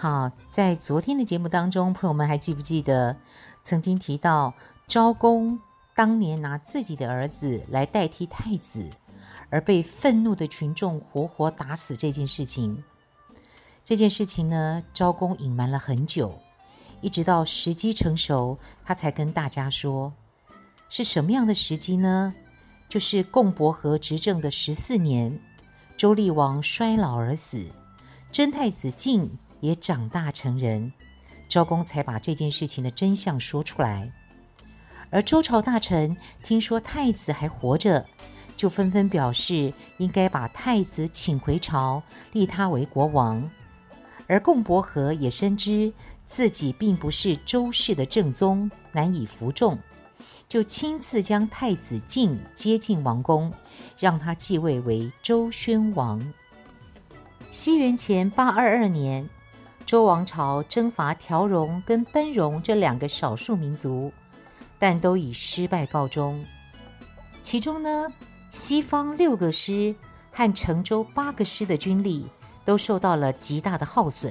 好，在昨天的节目当中，朋友们还记不记得曾经提到昭公？当年拿自己的儿子来代替太子，而被愤怒的群众活活打死这件事情，这件事情呢，昭公隐瞒了很久，一直到时机成熟，他才跟大家说，是什么样的时机呢？就是共伯和执政的十四年，周厉王衰老而死，真太子晋也长大成人，昭公才把这件事情的真相说出来。而周朝大臣听说太子还活着，就纷纷表示应该把太子请回朝，立他为国王。而共伯和也深知自己并不是周氏的正宗，难以服众，就亲自将太子晋接进王宫，让他继位为周宣王。西元前八二二年，周王朝征伐条戎跟奔戎这两个少数民族。但都以失败告终。其中呢，西方六个师和成周八个师的军力都受到了极大的耗损。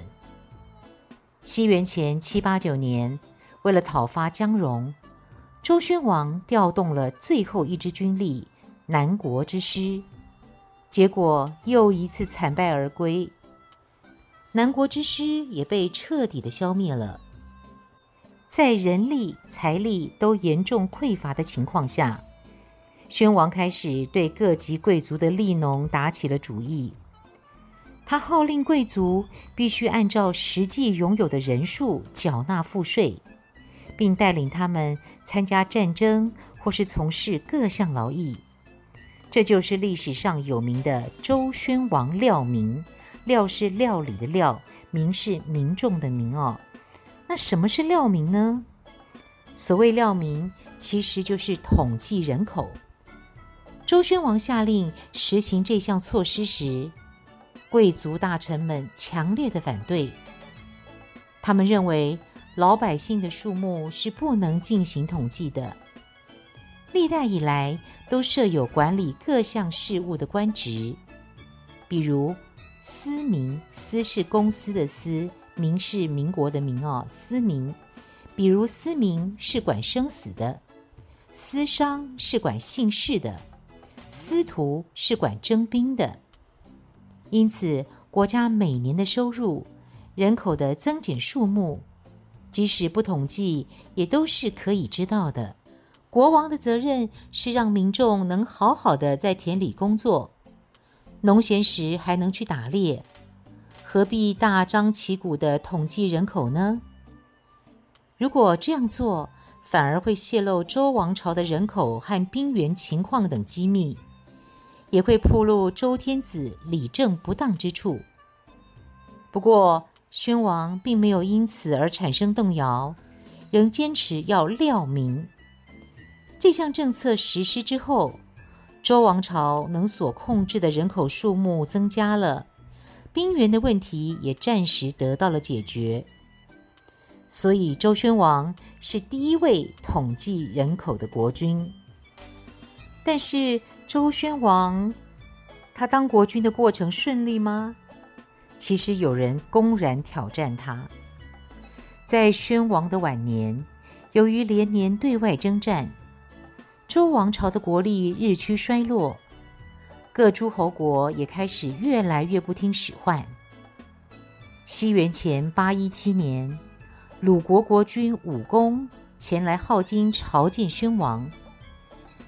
西元前七八九年，为了讨伐姜戎，周宣王调动了最后一支军力——南国之师，结果又一次惨败而归。南国之师也被彻底的消灭了。在人力、财力都严重匮乏的情况下，宣王开始对各级贵族的利农打起了主意。他号令贵族必须按照实际拥有的人数缴纳赋税，并带领他们参加战争或是从事各项劳役。这就是历史上有名的周宣王料民。料是料理的料，民是民众的民哦。那什么是料民呢？所谓料民，其实就是统计人口。周宣王下令实行这项措施时，贵族大臣们强烈的反对。他们认为老百姓的数目是不能进行统计的。历代以来都设有管理各项事务的官职，比如司民，司是公司的司。民是民国的民哦，司民，比如司民是管生死的，司商是管姓氏的，司徒是管征兵的。因此，国家每年的收入、人口的增减数目，即使不统计，也都是可以知道的。国王的责任是让民众能好好的在田里工作，农闲时还能去打猎。何必大张旗鼓地统计人口呢？如果这样做，反而会泄露周王朝的人口和兵源情况等机密，也会暴露周天子理政不当之处。不过，宣王并没有因此而产生动摇，仍坚持要料民。这项政策实施之后，周王朝能所控制的人口数目增加了。兵源的问题也暂时得到了解决，所以周宣王是第一位统计人口的国君。但是周宣王他当国君的过程顺利吗？其实有人公然挑战他。在宣王的晚年，由于连年对外征战，周王朝的国力日趋衰落。各诸侯国也开始越来越不听使唤。西元前八一七年，鲁国国君武公前来镐京朝见宣王，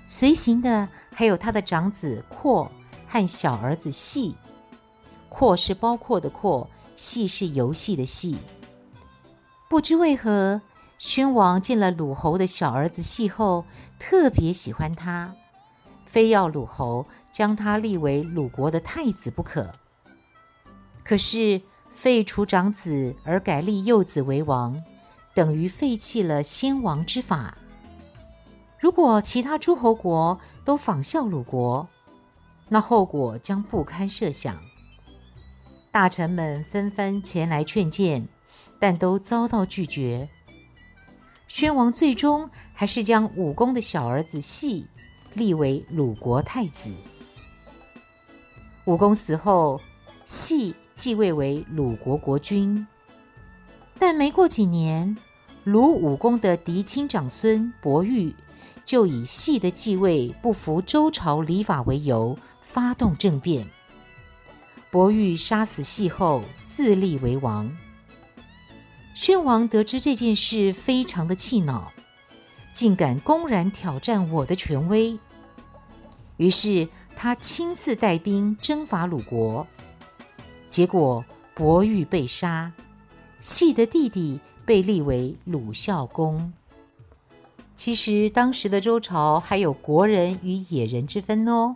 随行的还有他的长子括和小儿子细。括是包括的括，细是游戏的细。不知为何，宣王见了鲁侯的小儿子细后，特别喜欢他。非要鲁侯将他立为鲁国的太子不可。可是废除长子而改立幼子为王，等于废弃了先王之法。如果其他诸侯国都仿效鲁国，那后果将不堪设想。大臣们纷纷前来劝谏，但都遭到拒绝。宣王最终还是将武公的小儿子系立为鲁国太子。武公死后，系继位为鲁国国君。但没过几年，鲁武公的嫡亲长孙伯玉就以系的继位不服周朝礼法为由，发动政变。伯玉杀死系后，自立为王。宣王得知这件事，非常的气恼，竟敢公然挑战我的权威。于是他亲自带兵征伐鲁国，结果伯玉被杀，系的弟弟被立为鲁孝公。其实当时的周朝还有国人与野人之分哦，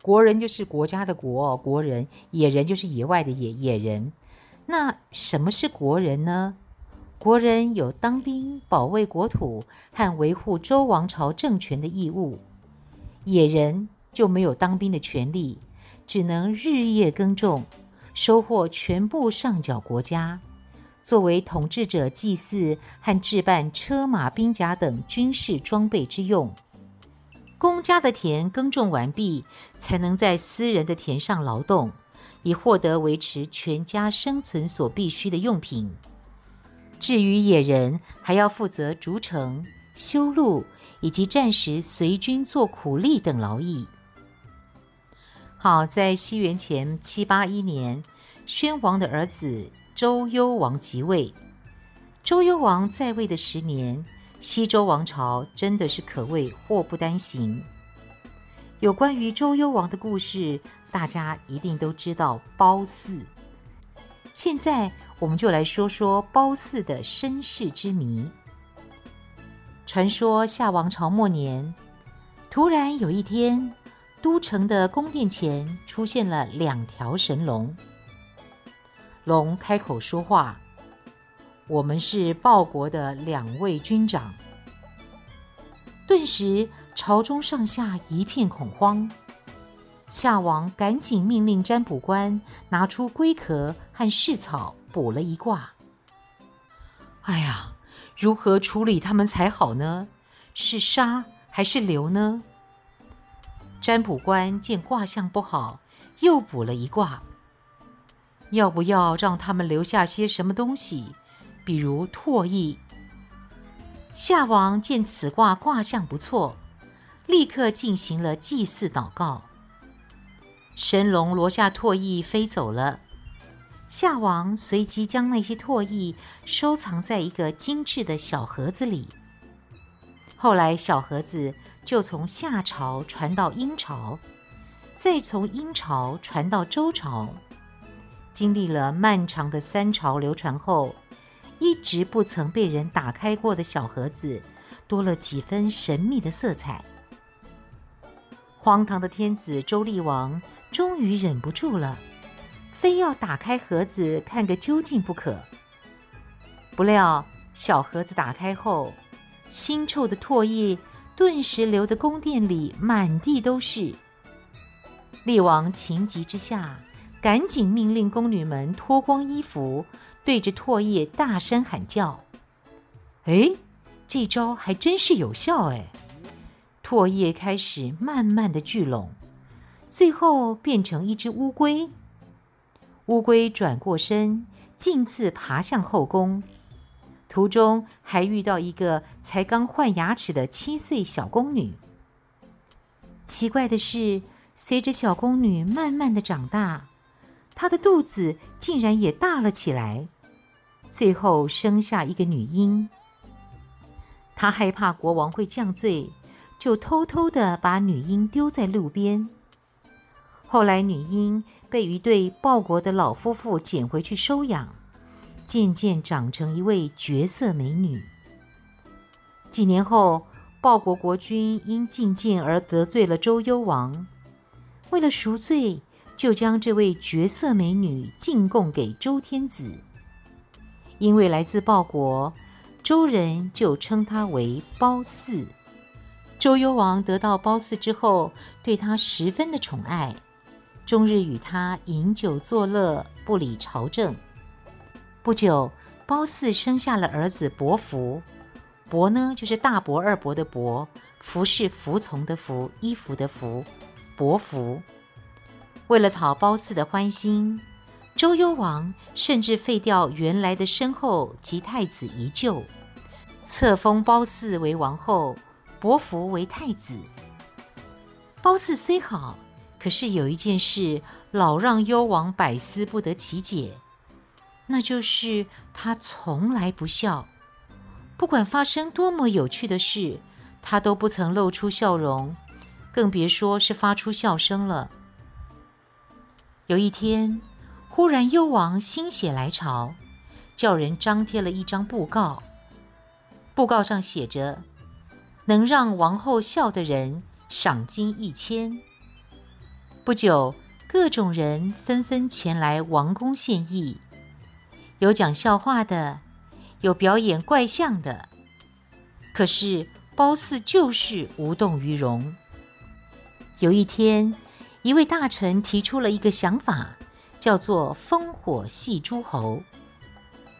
国人就是国家的国，国人；野人就是野外的野，野人。那什么是国人呢？国人有当兵、保卫国土和维护周王朝政权的义务，野人就没有当兵的权利，只能日夜耕种，收获全部上缴国家，作为统治者祭祀和置办车马兵甲等军事装备之用。公家的田耕种完毕，才能在私人的田上劳动，以获得维持全家生存所必需的用品。至于野人，还要负责筑城、修路，以及战时随军做苦力等劳役。好，在西元前七八一年，宣王的儿子周幽王即位。周幽王在位的十年，西周王朝真的是可谓祸不单行。有关于周幽王的故事，大家一定都知道褒姒。现在。我们就来说说褒姒的身世之谜。传说夏王朝末年，突然有一天，都城的宫殿前出现了两条神龙。龙开口说话：“我们是报国的两位军长。”顿时，朝中上下一片恐慌。夏王赶紧命令占卜官拿出龟壳和蓍草。卜了一卦，哎呀，如何处理他们才好呢？是杀还是留呢？占卜官见卦象不好，又卜了一卦，要不要让他们留下些什么东西，比如唾液？夏王见此卦卦象不错，立刻进行了祭祀祷告，神龙罗下唾液飞走了。夏王随即将那些唾液收藏在一个精致的小盒子里。后来，小盒子就从夏朝传到殷朝，再从殷朝传到周朝。经历了漫长的三朝流传后，一直不曾被人打开过的小盒子，多了几分神秘的色彩。荒唐的天子周厉王终于忍不住了。非要打开盒子看个究竟不可。不料小盒子打开后，腥臭的唾液顿时流得宫殿里满地都是。厉王情急之下，赶紧命令宫女们脱光衣服，对着唾液大声喊叫。哎，这招还真是有效哎！唾液开始慢慢的聚拢，最后变成一只乌龟。乌龟转过身，径自爬向后宫，途中还遇到一个才刚换牙齿的七岁小宫女。奇怪的是，随着小宫女慢慢的长大，她的肚子竟然也大了起来，最后生下一个女婴。她害怕国王会降罪，就偷偷的把女婴丢在路边。后来，女婴被一对报国的老夫妇捡回去收养，渐渐长成一位绝色美女。几年后，报国国君因进谏而得罪了周幽王，为了赎罪，就将这位绝色美女进贡给周天子。因为来自报国，周人就称他为褒姒。周幽王得到褒姒之后，对她十分的宠爱，终日与他饮酒作乐，不理朝政。不久，褒姒生下了儿子伯服。伯呢，就是大伯、二伯的伯；服是服从的服，衣服的服。伯服。为了讨褒姒的欢心，周幽王甚至废掉原来的申后及太子宜臼，册封褒姒为王后。伯服为太子。褒姒虽好，可是有一件事老让幽王百思不得其解，那就是他从来不笑，不管发生多么有趣的事，他都不曾露出笑容，更别说是发出笑声了。有一天，忽然幽王心血来潮，叫人张贴了一张布告，布告上写着。能让王后笑的人，赏金一千。不久，各种人纷纷前来王宫献艺，有讲笑话的，有表演怪象的。可是褒姒就是无动于衷。有一天，一位大臣提出了一个想法，叫做“烽火戏诸侯”。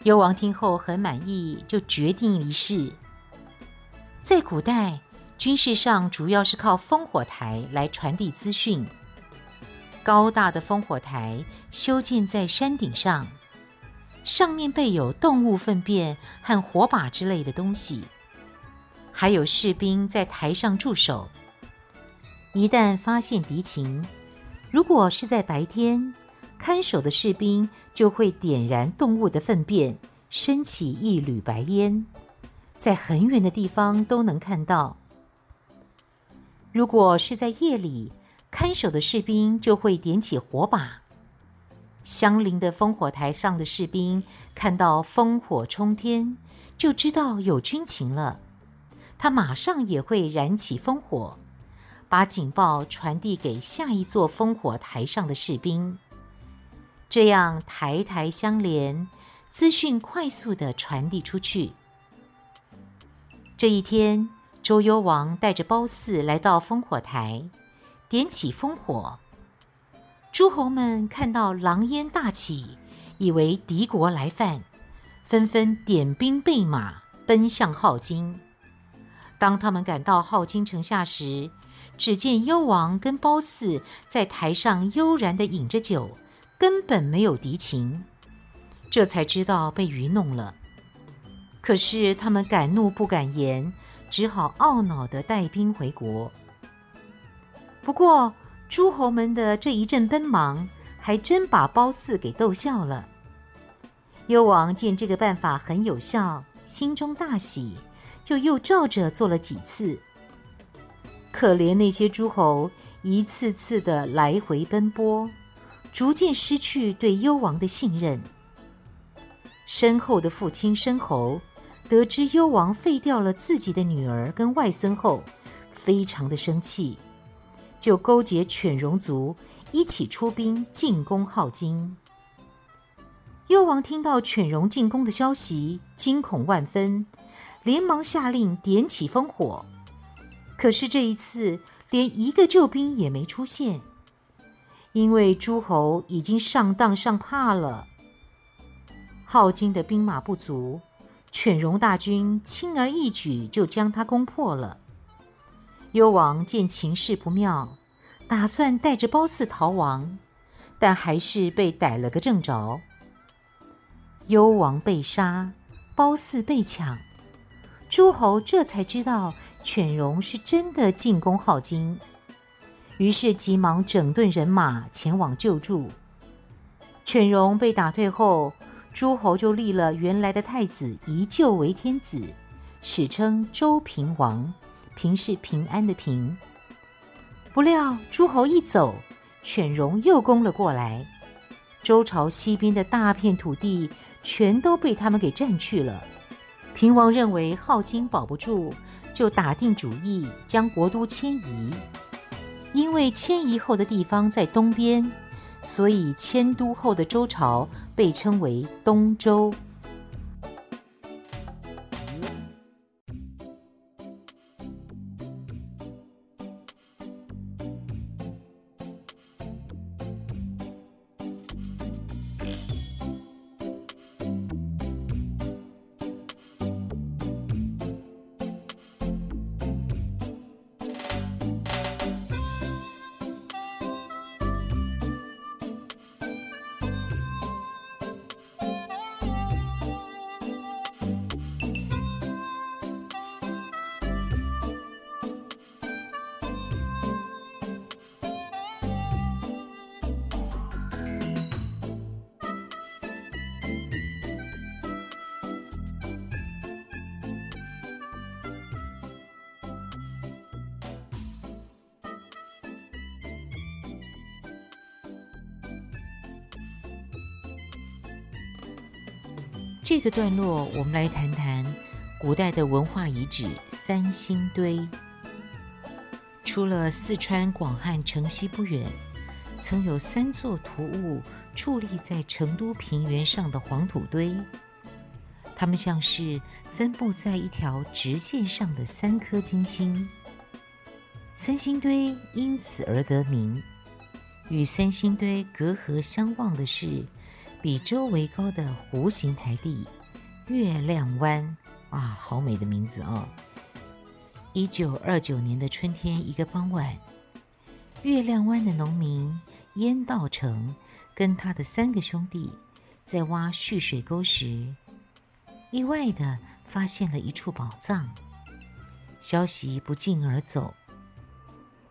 幽王听后很满意，就决定一试。在古代，军事上主要是靠烽火台来传递资讯。高大的烽火台修建在山顶上，上面备有动物粪便和火把之类的东西，还有士兵在台上驻守。一旦发现敌情，如果是在白天，看守的士兵就会点燃动物的粪便，升起一缕白烟。在很远的地方都能看到。如果是在夜里，看守的士兵就会点起火把。相邻的烽火台上的士兵看到烽火冲天，就知道有军情了。他马上也会燃起烽火，把警报传递给下一座烽火台上的士兵。这样台台相连，资讯快速的传递出去。这一天，周幽王带着褒姒来到烽火台，点起烽火。诸侯们看到狼烟大起，以为敌国来犯，纷纷点兵备马，奔向镐京。当他们赶到镐京城下时，只见幽王跟褒姒在台上悠然地饮着酒，根本没有敌情，这才知道被愚弄了。可是他们敢怒不敢言，只好懊恼地带兵回国。不过诸侯们的这一阵奔忙，还真把褒姒给逗笑了。幽王见这个办法很有效，心中大喜，就又照着做了几次。可怜那些诸侯，一次次的来回奔波，逐渐失去对幽王的信任。身后的父亲申侯。得知幽王废掉了自己的女儿跟外孙后，非常的生气，就勾结犬戎族一起出兵进攻镐京。幽王听到犬戎进攻的消息，惊恐万分，连忙下令点起烽火。可是这一次，连一个救兵也没出现，因为诸侯已经上当上怕了。镐京的兵马不足。犬戎大军轻而易举就将他攻破了。幽王见情势不妙，打算带着褒姒逃亡，但还是被逮了个正着。幽王被杀，褒姒被抢，诸侯这才知道犬戎是真的进攻镐京，于是急忙整顿人马前往救助。犬戎被打退后，诸侯就立了原来的太子宜臼为天子，史称周平王。平是平安的平。不料诸侯一走，犬戎又攻了过来，周朝西边的大片土地全都被他们给占去了。平王认为镐京保不住，就打定主意将国都迁移。因为迁移后的地方在东边。所以迁都后的周朝被称为东周。这个段落，我们来谈谈古代的文化遗址三星堆。除了四川广汉城西不远，曾有三座突兀矗立在成都平原上的黄土堆，它们像是分布在一条直线上的三颗金星。三星堆因此而得名。与三星堆隔河相望的是。比周围高的弧形台地，月亮湾，啊，好美的名字哦！一九二九年的春天，一个傍晚，月亮湾的农民鄢道成跟他的三个兄弟在挖蓄水沟时，意外地发现了一处宝藏。消息不胫而走，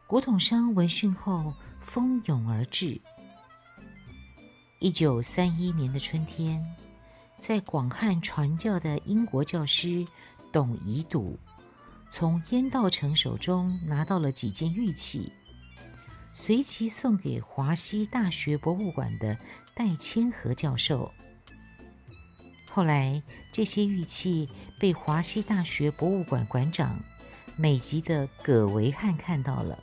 古董商闻讯后蜂拥而至。一九三一年的春天，在广汉传教的英国教师董宜笃，从鄢道成手中拿到了几件玉器，随即送给华西大学博物馆的戴谦和教授。后来，这些玉器被华西大学博物馆馆长美籍的葛维汉看到了，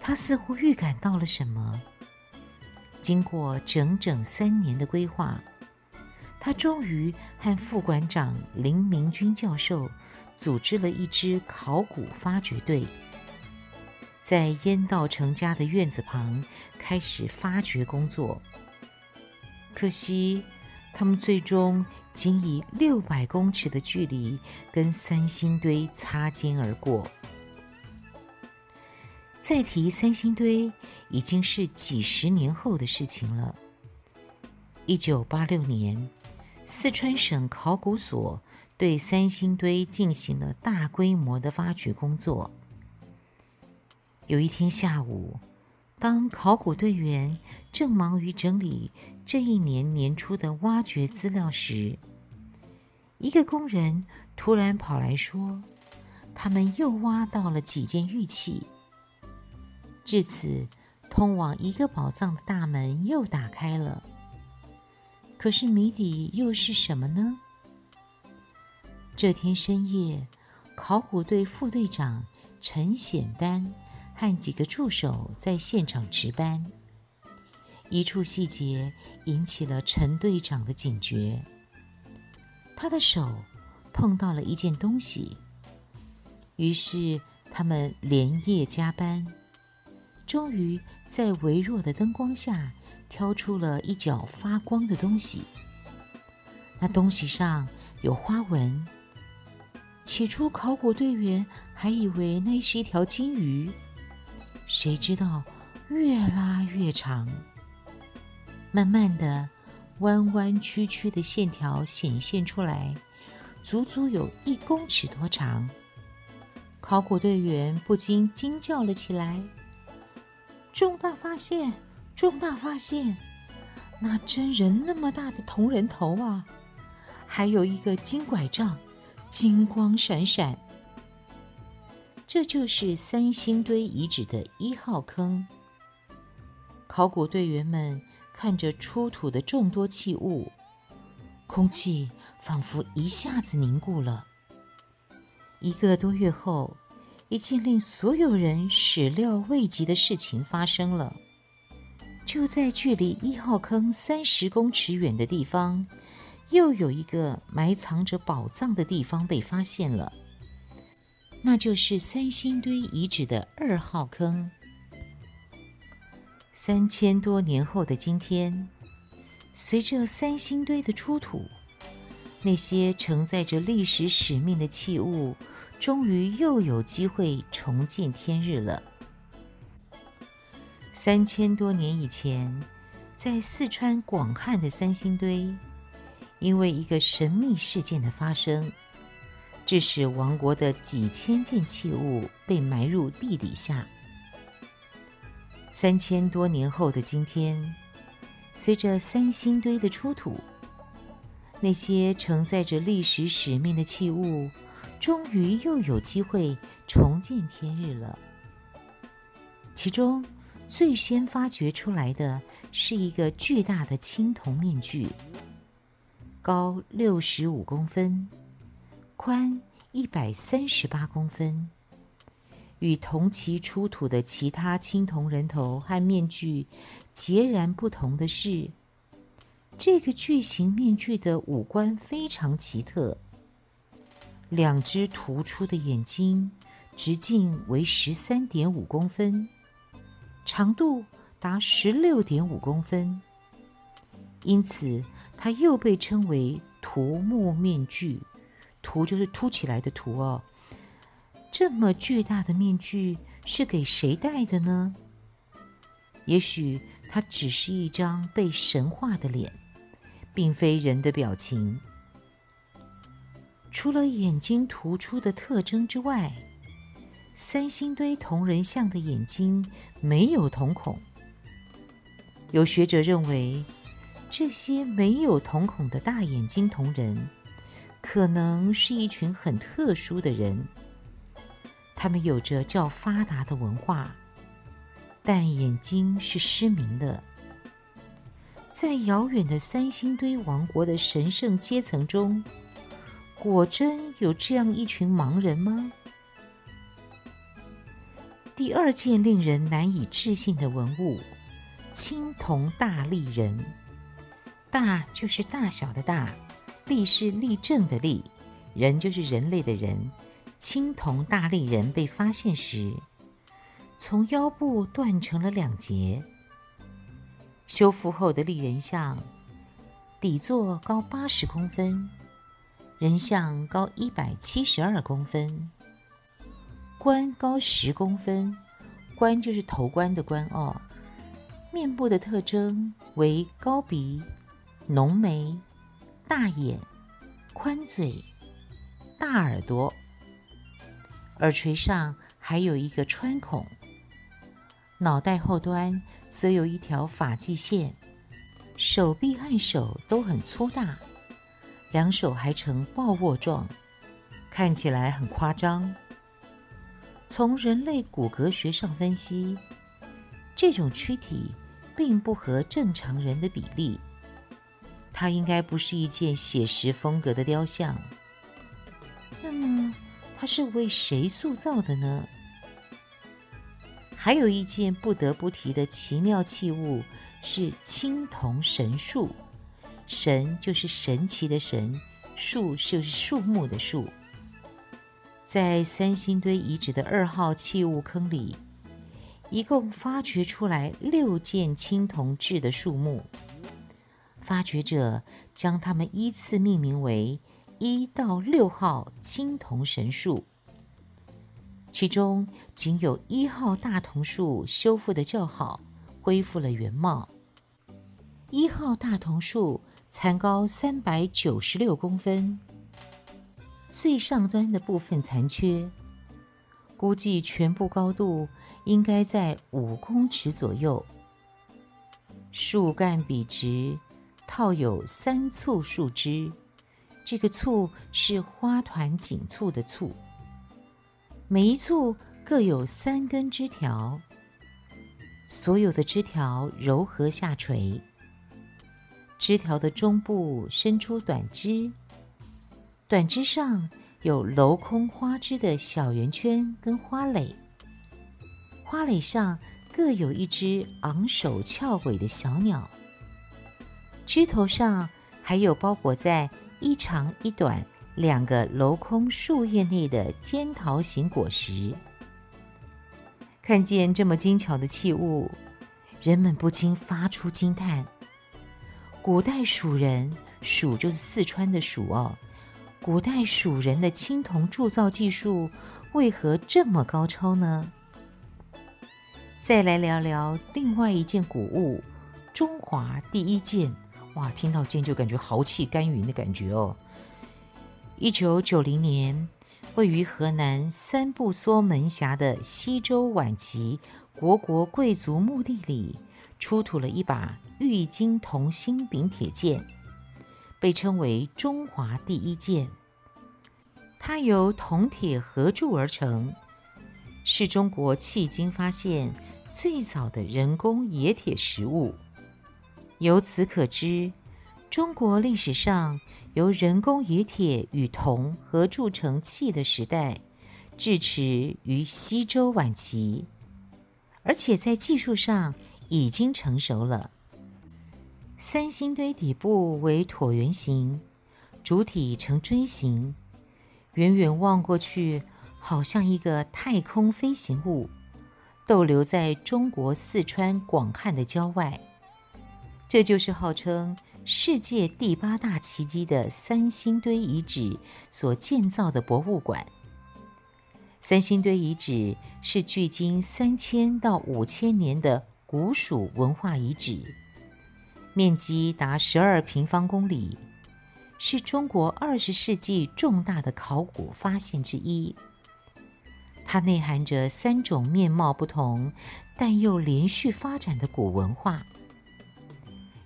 他似乎预感到了什么。经过整整三年的规划，他终于和副馆长林明君教授组织了一支考古发掘队，在鄢道成家的院子旁开始发掘工作。可惜，他们最终仅以六百公尺的距离跟三星堆擦肩而过。再提三星堆，已经是几十年后的事情了。一九八六年，四川省考古所对三星堆进行了大规模的发掘工作。有一天下午，当考古队员正忙于整理这一年年初的挖掘资料时，一个工人突然跑来说：“他们又挖到了几件玉器。”至此，通往一个宝藏的大门又打开了。可是谜底又是什么呢？这天深夜，考古队副队长陈显丹和几个助手在现场值班。一处细节引起了陈队长的警觉，他的手碰到了一件东西。于是他们连夜加班。终于在微弱的灯光下挑出了一角发光的东西。那东西上有花纹。起初，考古队员还以为那是一条金鱼，谁知道越拉越长。慢慢的，弯弯曲曲的线条显现出来，足足有一公尺多长。考古队员不禁惊叫了起来。重大发现！重大发现！那真人那么大的铜人头啊，还有一个金拐杖，金光闪闪。这就是三星堆遗址的一号坑。考古队员们看着出土的众多器物，空气仿佛一下子凝固了。一个多月后。一件令所有人始料未及的事情发生了。就在距离一号坑三十公尺远的地方，又有一个埋藏着宝藏的地方被发现了。那就是三星堆遗址的二号坑。三千多年后的今天，随着三星堆的出土，那些承载着历史使命的器物。终于又有机会重见天日了。三千多年以前，在四川广汉的三星堆，因为一个神秘事件的发生，致使王国的几千件器物被埋入地底下。三千多年后的今天，随着三星堆的出土，那些承载着历史使命的器物。终于又有机会重见天日了。其中最先发掘出来的是一个巨大的青铜面具。高六十五公分，宽一百三十八公分。与同期出土的其他青铜人头和面具截然不同的是，这个巨型面具的五官非常奇特。两只突出的眼睛，直径为十三点五公分，长度达十六点五公分，因此它又被称为“凸目面具”。凸就是凸起来的凸哦。这么巨大的面具是给谁戴的呢？也许它只是一张被神化的脸，并非人的表情。除了眼睛突出的特征之外，三星堆铜人像的眼睛没有瞳孔。有学者认为，这些没有瞳孔的大眼睛铜人，可能是一群很特殊的人。他们有着较发达的文化，但眼睛是失明的。在遥远的三星堆王国的神圣阶层中，果真有这样一群盲人吗？第二件令人难以置信的文物——青铜大立人。大就是大小的大，立是立正的立，人就是人类的人。青铜大立人被发现时，从腰部断成了两截。修复后的立人像，底座高八十公分，人像高一百七十二公分，冠高十公分，冠就是头冠的冠哦。面部的特征为高鼻、浓眉、大眼、宽嘴、大耳朵。耳垂上还有一个穿孔，脑袋后端则有一条发际线，手臂和手都很粗大，两手还呈抱握状，看起来很夸张。从人类骨骼学上分析，这种躯体并不合正常人的比例，它应该不是一件写实风格的雕像。那么，它是为谁塑造的呢？还有一件不得不提的奇妙器物是青铜神树，神就是神奇的神，树就是树木的树。在三星堆遗址的二号器物坑里，一共发掘出来六件青铜制的树木，发掘者将它们依次命名为。一到六号青铜神树，其中仅有一号大桐树修复的较好，恢复了原貌。一号大桐树残高三百九十六公分，最上端的部分残缺，估计全部高度应该在五公尺左右。树干笔直，套有三簇树枝。这个簇是花团锦簇的簇，每一簇各有三根枝条，所有的枝条柔和下垂，枝条的中部伸出短枝，短枝上有镂空花枝的小圆圈跟花蕾，花蕾上各有一只昂首翘尾的小鸟，枝头上还有包裹在。一长一短两个镂空树叶内的尖桃形果实，看见这么精巧的器物，人们不禁发出惊叹：古代蜀人，蜀就是四川的蜀哦，古代蜀人的青铜铸造技术为何这么高超呢？再来聊聊另外一件古物——中华第一剑。哇，听到剑就感觉豪气干云的感觉哦。一九九零年，位于河南三不梭门峡的西周晚期虢国贵族墓地里，出土了一把玉金铜心柄铁剑，被称为中华第一剑。它由铜铁合铸而成，是中国迄今发现最早的人工冶铁实物。由此可知，中国历史上由人工冶铁与铜合铸成器的时代，至迟于西周晚期，而且在技术上已经成熟了。三星堆底部为椭圆形，主体呈锥形，远远望过去，好像一个太空飞行物，逗留在中国四川广汉的郊外。这就是号称世界第八大奇迹的三星堆遗址所建造的博物馆。三星堆遗址是距今三千到五千年的古蜀文化遗址。面积达十二平方公里，是中国二十世纪重大的考古发现之一。它内含着三种面貌不同，但又连续发展的古文化，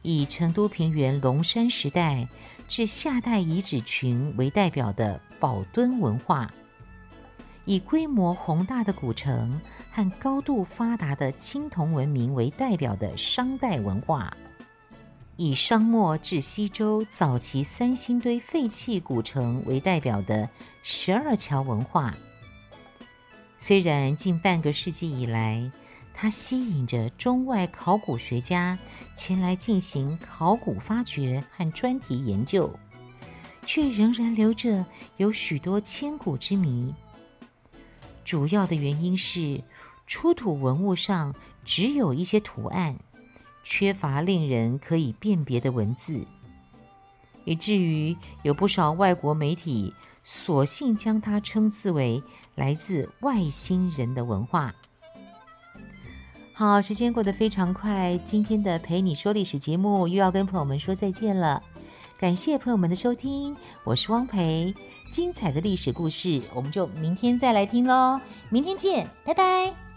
以成都平原龙山时代至夏代遗址群为代表的宝墩文化，以规模宏大的古城和高度发达的青铜文明为代表的商代文化。以商末至西周早期三星堆废弃古城为代表的十二桥文化，虽然近半个世纪以来，它吸引着中外考古学家前来进行考古发掘和专题研究，却仍然留着有许多千古之谜。主要的原因是出土文物上只有一些图案。缺乏令人可以辨别的文字，以至于有不少外国媒体索性将它称之为来自外星人的文化。好，时间过得非常快，今天的陪你说历史节目又要跟朋友们说再见了。感谢朋友们的收听，我是汪培，精彩的历史故事我们就明天再来听喽，明天见，拜拜。